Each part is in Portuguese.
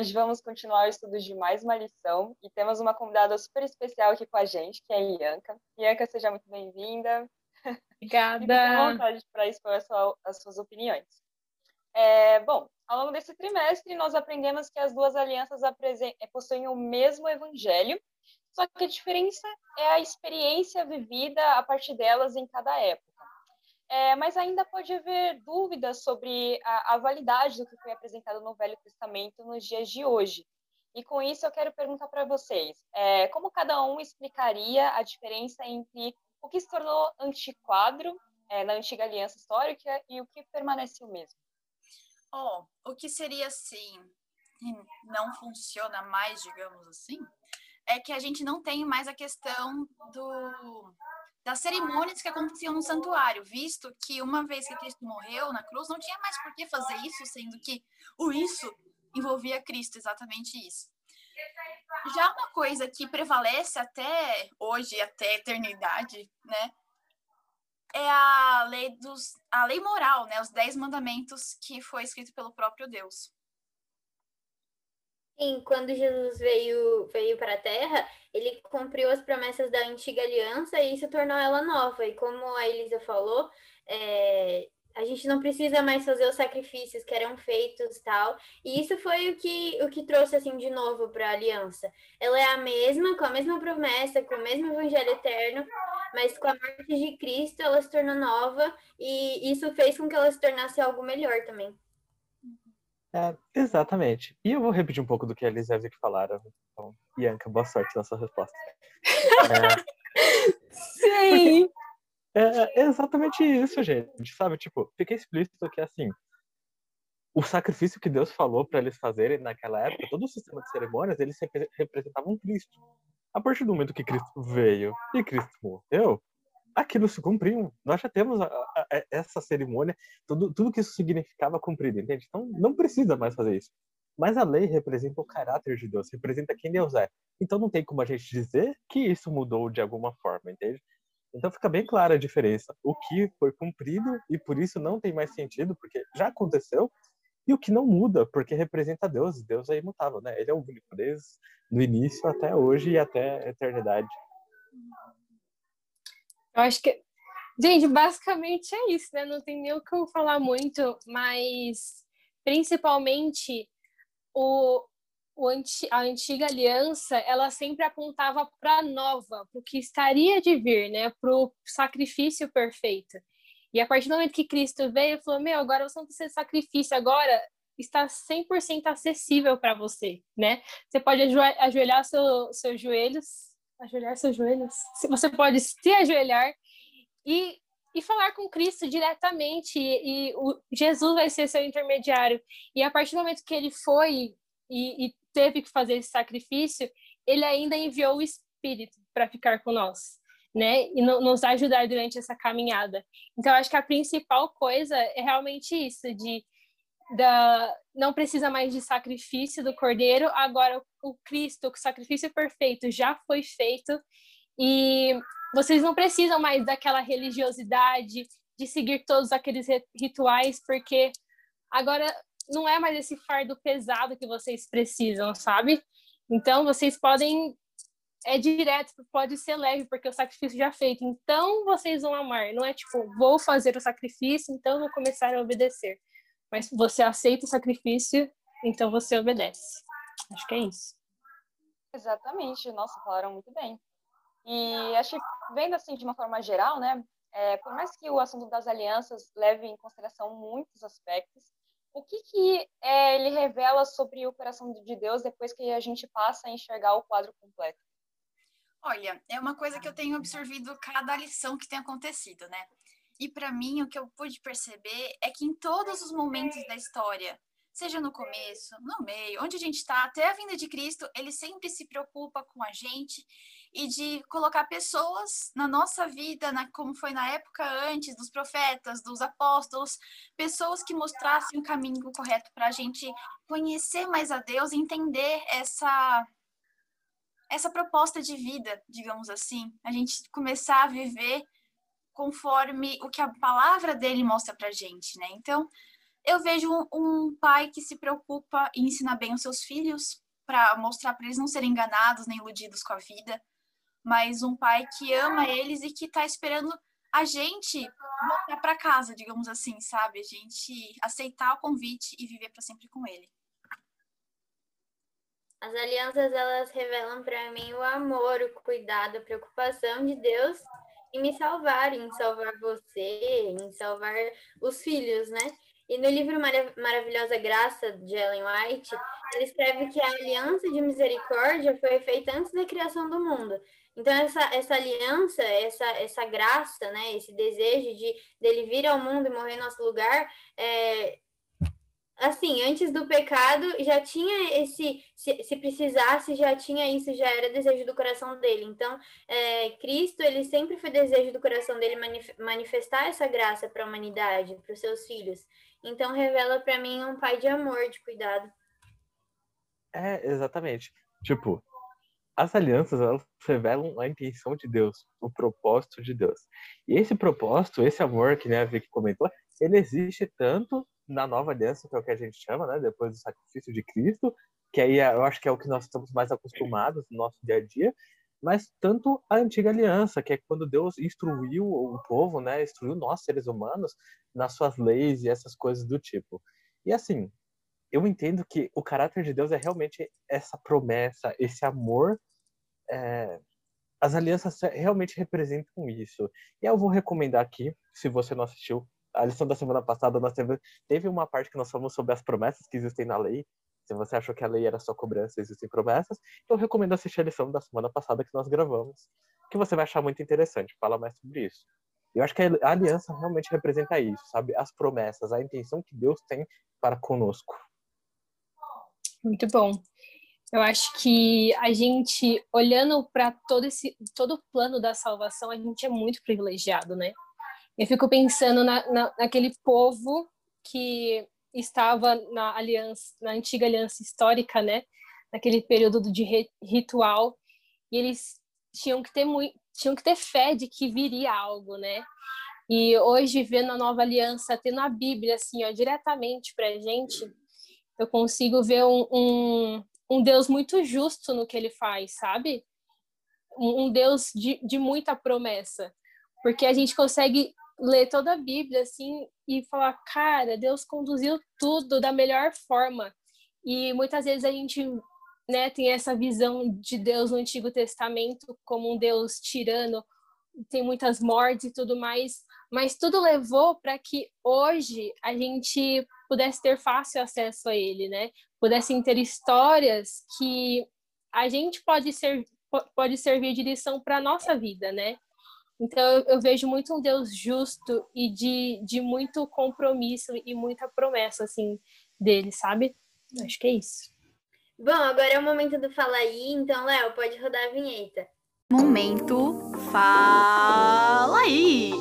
Hoje vamos continuar o estudo de mais uma lição e temos uma convidada super especial aqui com a gente, que é a Ianca. Ianca, seja muito bem-vinda. Obrigada. Fique à vontade para expor sua, as suas opiniões. É, bom, ao longo desse trimestre, nós aprendemos que as duas alianças é, possuem o mesmo evangelho, só que a diferença é a experiência vivida a partir delas em cada época. É, mas ainda pode haver dúvidas sobre a, a, validade do que foi apresentado no Velho Testamento nos dias de hoje. E com isso eu quero perguntar para vocês, é, como cada um explicaria a diferença entre o que se tornou antiquadro é, na antiga aliança histórica e o que permaneceu mesmo? Oh, o que seria assim, não funciona mais, digamos assim, é que a gente não tem mais a questão do das cerimônias que aconteciam no santuário, visto que uma vez que Cristo morreu na cruz, não tinha mais por que fazer isso, sendo que o isso envolvia Cristo, exatamente isso. Já uma coisa que prevalece até hoje, até a eternidade, né, é a lei dos a lei moral, né, os dez mandamentos que foi escrito pelo próprio Deus. Sim, quando Jesus veio, veio para a Terra, ele cumpriu as promessas da antiga aliança e isso tornou ela nova. E como a Elisa falou, é, a gente não precisa mais fazer os sacrifícios que eram feitos tal. E isso foi o que, o que trouxe assim de novo para a aliança. Ela é a mesma, com a mesma promessa, com o mesmo evangelho eterno, mas com a morte de Cristo ela se tornou nova e isso fez com que ela se tornasse algo melhor também. É, exatamente. E eu vou repetir um pouco do que a Elisa e a Vicky falaram. Então, Bianca, boa sorte na sua resposta. É... Sim! É, é, exatamente isso, gente. Sabe, tipo, fica explícito que, assim, o sacrifício que Deus falou para eles fazerem naquela época, todo o sistema de cerimônias, eles representavam Cristo. A partir do momento que Cristo veio e Cristo morreu, aquilo se cumpriu. Nós já temos a, a, essa cerimônia, tudo, tudo que isso significava cumprido, entende? Então não precisa mais fazer isso. Mas a lei representa o caráter de Deus, representa quem Deus é. Então não tem como a gente dizer que isso mudou de alguma forma, entende? Então fica bem clara a diferença. O que foi cumprido e por isso não tem mais sentido, porque já aconteceu, e o que não muda, porque representa Deus. Deus é imutável, né? Ele é o único, desde do início até hoje e até a eternidade. Eu acho que. Gente, basicamente é isso, né? Não tem nem o que eu falar muito, mas principalmente o, o anti, a antiga aliança, ela sempre apontava para a nova, para o que estaria de vir, né? Para o sacrifício perfeito. E a partir do momento que Cristo veio, ele falou: Meu, agora você não precisa de sacrifício, agora está 100% acessível para você, né? Você pode ajoelhar seu, seus joelhos ajoelhar seus joelhos. Você pode se ajoelhar e, e falar com Cristo diretamente, e, e o, Jesus vai ser seu intermediário. E a partir do momento que ele foi e, e teve que fazer esse sacrifício, ele ainda enviou o Espírito para ficar com nós. Né, e no, nos ajudar durante essa caminhada. Então, acho que a principal coisa é realmente isso, de da, não precisa mais de sacrifício do cordeiro, agora o Cristo, o sacrifício perfeito já foi feito e vocês não precisam mais daquela religiosidade, de seguir todos aqueles rituais, porque agora não é mais esse fardo pesado que vocês precisam, sabe? Então vocês podem é direto, pode ser leve, porque o sacrifício já feito. Então vocês vão amar. Não é tipo, vou fazer o sacrifício, então vou começar a obedecer mas você aceita o sacrifício, então você obedece. Acho que é isso. Exatamente, nossa, falaram muito bem. E acho que, vendo assim de uma forma geral, né, é, por mais que o assunto das alianças leve em consideração muitos aspectos, o que, que é, ele revela sobre o coração de Deus depois que a gente passa a enxergar o quadro completo? Olha, é uma coisa que eu tenho absorvido cada lição que tem acontecido, né? E para mim, o que eu pude perceber é que em todos os momentos da história, seja no começo, no meio, onde a gente está, até a vinda de Cristo, ele sempre se preocupa com a gente e de colocar pessoas na nossa vida, na, como foi na época antes dos profetas, dos apóstolos, pessoas que mostrassem o caminho correto para a gente conhecer mais a Deus, entender essa essa proposta de vida, digamos assim, a gente começar a viver conforme o que a palavra dele mostra pra gente, né? Então, Eu vejo um, um pai que se preocupa em ensinar bem os seus filhos, para mostrar para eles não serem enganados nem iludidos com a vida, mas um pai que ama eles e que está esperando a gente voltar para casa, digamos assim, sabe? A gente aceitar o convite e viver para sempre com ele. As alianças elas revelam para mim o amor, o cuidado, a preocupação de Deus em me salvar, em salvar você, em salvar os filhos, né? E no livro Maravilhosa Graça de Ellen White, ele escreve que a aliança de misericórdia foi feita antes da criação do mundo. Então, essa, essa aliança, essa, essa graça, né, esse desejo de dele vir ao mundo e morrer em nosso lugar, é, assim, antes do pecado, já tinha esse, se, se, precisasse, já tinha isso, já era desejo do coração dele. Então, é, Cristo, ele sempre foi desejo do coração dele manifestar essa graça para a humanidade, para os seus filhos. Então, revela para mim um pai de amor, de cuidado. É, exatamente. Tipo, as alianças, elas revelam a intenção de Deus, o propósito de Deus. E esse propósito, esse amor que né, a Vicky comentou, ele existe tanto na nova aliança, que é o que a gente chama, né, depois do sacrifício de Cristo, que aí eu acho que é o que nós estamos mais acostumados no nosso dia a dia, mas tanto a antiga aliança, que é quando Deus instruiu o povo, né, instruiu nós seres humanos nas suas leis e essas coisas do tipo. E assim, eu entendo que o caráter de Deus é realmente essa promessa, esse amor. É... As alianças realmente representam isso. E eu vou recomendar aqui, se você não assistiu, a lição da semana passada nós teve, teve uma parte que nós falamos sobre as promessas que existem na lei. Se você achou que a lei era só cobrança, existem promessas. Eu recomendo assistir a lição da semana passada que nós gravamos, que você vai achar muito interessante. Fala mais sobre isso. Eu acho que a aliança realmente representa isso, sabe? As promessas, a intenção que Deus tem para conosco. Muito bom. Eu acho que a gente, olhando para todo esse todo o plano da salvação, a gente é muito privilegiado, né? Eu fico pensando na, na, naquele povo que estava na aliança, na antiga aliança histórica, né? Naquele período de ritual, e eles tinham que ter muito, tinham que ter fé de que viria algo, né? E hoje vendo a nova aliança, tendo a Bíblia assim, ó, diretamente para gente, eu consigo ver um, um, um, Deus muito justo no que ele faz, sabe? Um, um Deus de, de muita promessa. Porque a gente consegue ler toda a Bíblia assim e falar, cara, Deus conduziu tudo da melhor forma. E muitas vezes a gente né, tem essa visão de Deus no Antigo Testamento como um Deus tirano, tem muitas mortes e tudo mais, mas tudo levou para que hoje a gente pudesse ter fácil acesso a ele, né? Pudessem ter histórias que a gente pode ser pode servir de lição para nossa vida, né? Então eu, eu, vejo muito um Deus justo e de, de muito compromisso e muita promessa assim dele, sabe? Acho que é isso. Bom, agora é o momento do fala aí, então Léo, pode rodar a vinheta. Momento fala aí.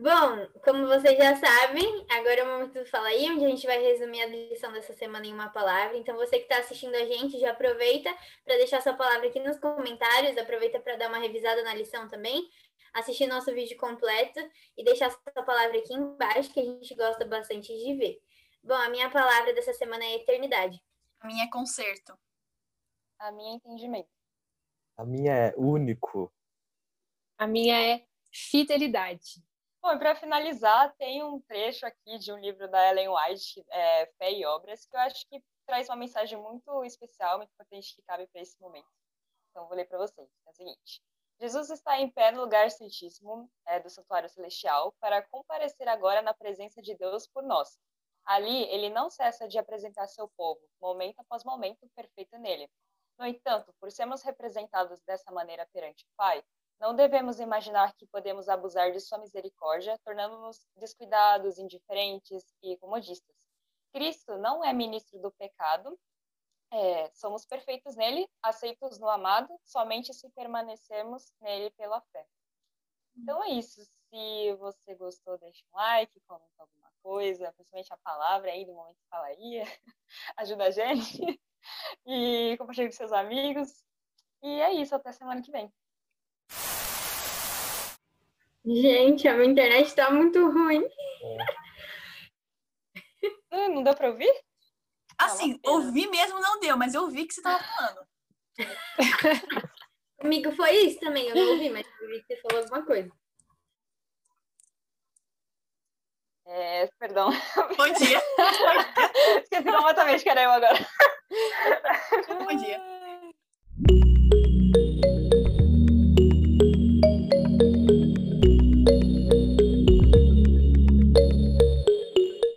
Bom, como vocês já sabem, agora é o momento do Fala aí, onde a gente vai resumir a lição dessa semana em uma palavra. Então, você que está assistindo a gente, já aproveita para deixar sua palavra aqui nos comentários, aproveita para dar uma revisada na lição também, assistir nosso vídeo completo e deixar sua palavra aqui embaixo, que a gente gosta bastante de ver. Bom, a minha palavra dessa semana é eternidade. A minha é conserto. A minha é entendimento. A minha é único. A minha é fidelidade. Bom, para finalizar, tem um trecho aqui de um livro da Ellen White, é, Fé e Obras, que eu acho que traz uma mensagem muito especial, muito importante que cabe para esse momento. Então, vou ler para vocês. É o seguinte: Jesus está em pé no lugar santíssimo é, do santuário celestial para comparecer agora na presença de Deus por nós. Ali, ele não cessa de apresentar seu povo, momento após momento, perfeito nele. No entanto, por sermos representados dessa maneira perante o Pai, não devemos imaginar que podemos abusar de sua misericórdia, tornando-nos descuidados, indiferentes e comodistas. Cristo não é ministro do pecado, é, somos perfeitos nele, aceitos no amado, somente se permanecermos nele pela fé. Então é isso. Se você gostou, deixa um like, comenta alguma coisa, principalmente a palavra aí do momento de falaria, ajuda a gente. E compartilhe com seus amigos. E é isso, até semana que vem. Gente, a minha internet tá muito ruim. Não, não deu pra ouvir? Assim, ouvir mesmo não deu, mas eu vi que você tava falando. Comigo foi isso também, eu não ouvi, mas eu vi que você falou alguma coisa. É, perdão. Bom dia. Esqueci completamente que era eu agora. Bom dia.